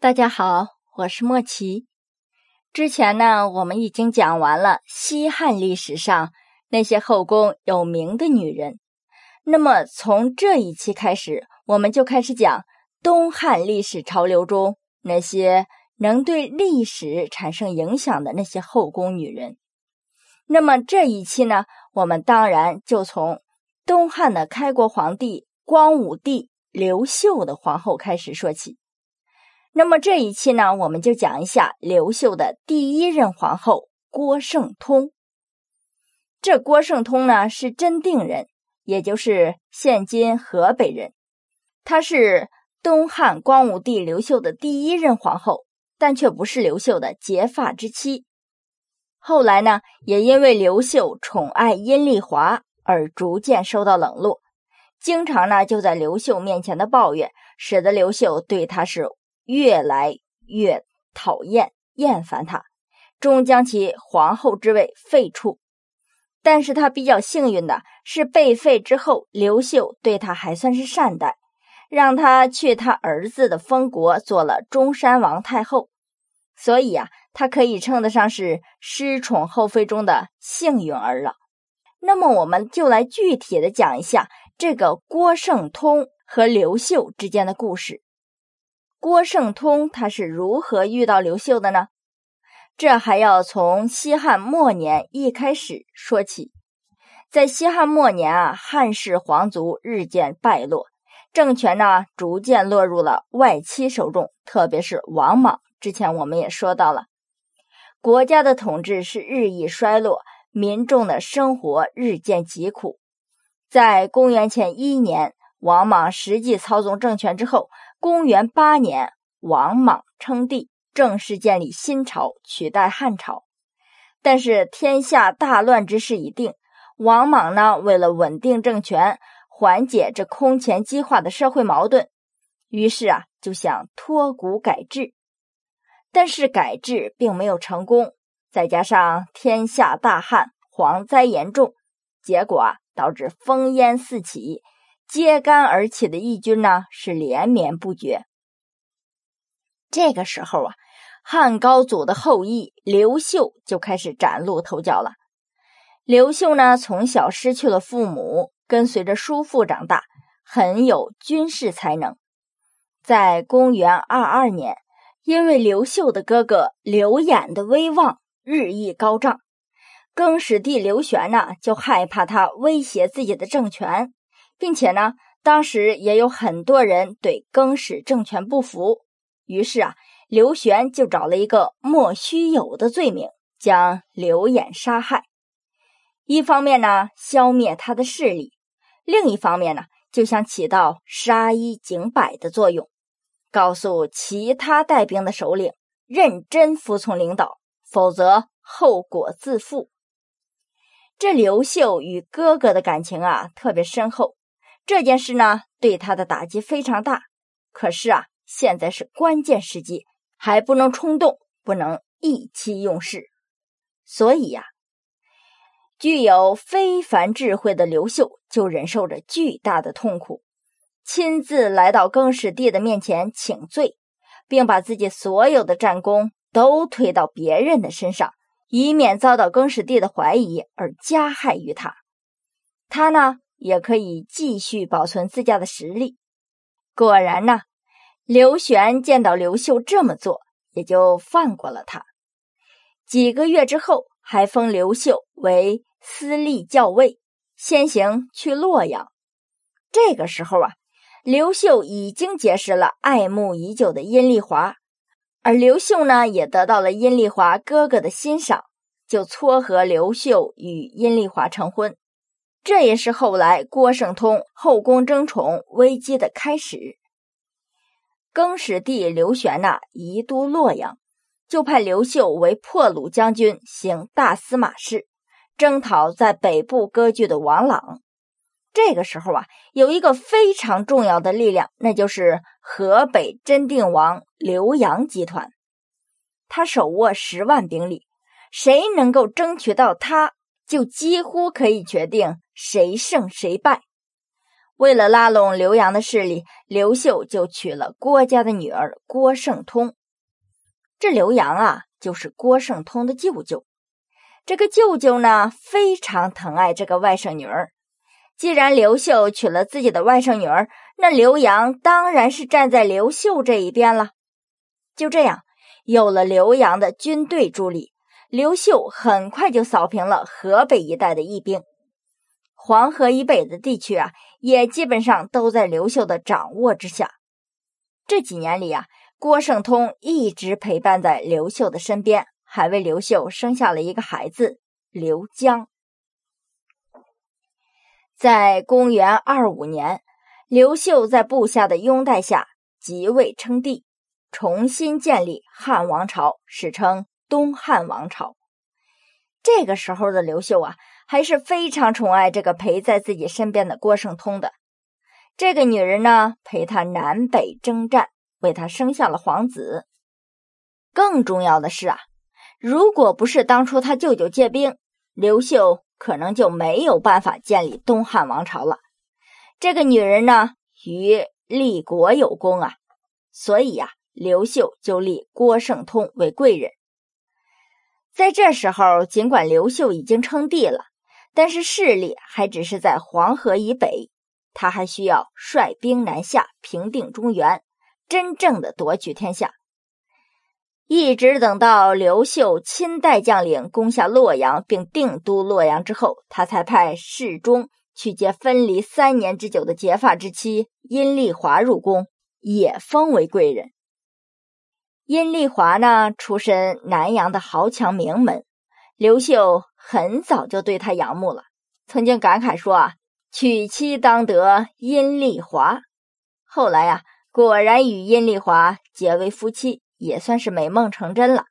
大家好，我是莫奇。之前呢，我们已经讲完了西汉历史上那些后宫有名的女人。那么从这一期开始，我们就开始讲东汉历史潮流中那些能对历史产生影响的那些后宫女人。那么这一期呢，我们当然就从东汉的开国皇帝光武帝刘秀的皇后开始说起。那么这一期呢，我们就讲一下刘秀的第一任皇后郭圣通。这郭圣通呢是真定人，也就是现今河北人。她是东汉光武帝刘秀的第一任皇后，但却不是刘秀的结发之妻。后来呢，也因为刘秀宠爱阴丽华而逐渐受到冷落，经常呢就在刘秀面前的抱怨，使得刘秀对她是。越来越讨厌、厌烦他，终将其皇后之位废黜。但是他比较幸运的是，被废之后，刘秀对他还算是善待，让他去他儿子的封国做了中山王太后。所以啊，他可以称得上是失宠后妃中的幸运儿了。那么，我们就来具体的讲一下这个郭圣通和刘秀之间的故事。郭圣通他是如何遇到刘秀的呢？这还要从西汉末年一开始说起。在西汉末年啊，汉室皇族日渐败落，政权呢逐渐落入了外戚手中，特别是王莽。之前我们也说到了，国家的统治是日益衰落，民众的生活日渐疾苦。在公元前一年，王莽实际操纵政权之后。公元八年，王莽称帝，正式建立新朝，取代汉朝。但是天下大乱之势已定，王莽呢，为了稳定政权，缓解这空前激化的社会矛盾，于是啊，就想托古改制。但是改制并没有成功，再加上天下大旱，蝗灾严重，结果啊，导致烽烟四起。揭竿而起的义军呢，是连绵不绝。这个时候啊，汉高祖的后裔刘秀就开始崭露头角了。刘秀呢，从小失去了父母，跟随着叔父长大，很有军事才能。在公元二二年，因为刘秀的哥哥刘演的威望日益高涨，更始帝刘玄呢，就害怕他威胁自己的政权。并且呢，当时也有很多人对更始政权不服，于是啊，刘玄就找了一个莫须有的罪名，将刘演杀害。一方面呢，消灭他的势力；另一方面呢，就想起到杀一儆百的作用，告诉其他带兵的首领认真服从领导，否则后果自负。这刘秀与哥哥的感情啊，特别深厚。这件事呢，对他的打击非常大。可是啊，现在是关键时机，还不能冲动，不能意气用事。所以呀，具有非凡智慧的刘秀就忍受着巨大的痛苦，亲自来到更始帝的面前请罪，并把自己所有的战功都推到别人的身上，以免遭到更始帝的怀疑而加害于他。他呢？也可以继续保存自家的实力。果然呢，刘玄见到刘秀这么做，也就放过了他。几个月之后，还封刘秀为司隶校尉，先行去洛阳。这个时候啊，刘秀已经结识了爱慕已久的阴丽华，而刘秀呢，也得到了阴丽华哥哥的欣赏，就撮合刘秀与阴丽华成婚。这也是后来郭圣通后宫争宠危机的开始。更始帝刘玄呐，移都洛阳，就派刘秀为破虏将军，行大司马事，征讨在北部割据的王朗。这个时候啊，有一个非常重要的力量，那就是河北真定王刘阳集团，他手握十万兵力，谁能够争取到他？就几乎可以决定谁胜谁败。为了拉拢刘洋的势力，刘秀就娶了郭家的女儿郭圣通。这刘洋啊，就是郭圣通的舅舅。这个舅舅呢，非常疼爱这个外甥女儿。既然刘秀娶了自己的外甥女儿，那刘洋当然是站在刘秀这一边了。就这样，有了刘洋的军队助力，刘秀很快就扫平了河北一带的义兵。黄河以北的地区啊，也基本上都在刘秀的掌握之下。这几年里啊，郭圣通一直陪伴在刘秀的身边，还为刘秀生下了一个孩子刘江。在公元二五年，刘秀在部下的拥戴下即位称帝，重新建立汉王朝，史称东汉王朝。这个时候的刘秀啊，还是非常宠爱这个陪在自己身边的郭圣通的。这个女人呢，陪他南北征战，为他生下了皇子。更重要的是啊，如果不是当初他舅舅借兵，刘秀。可能就没有办法建立东汉王朝了。这个女人呢，与立国有功啊，所以呀，刘秀就立郭圣通为贵人。在这时候，尽管刘秀已经称帝了，但是势力还只是在黄河以北，他还需要率兵南下，平定中原，真正的夺取天下。一直等到刘秀亲带将领攻下洛阳，并定都洛阳之后，他才派侍中去接分离三年之久的结发之妻阴丽华入宫，也封为贵人。殷丽华呢，出身南阳的豪强名门，刘秀很早就对他仰慕了，曾经感慨说：“啊，娶妻当得殷丽华。”后来呀，果然与殷丽华结为夫妻。也算是美梦成真了。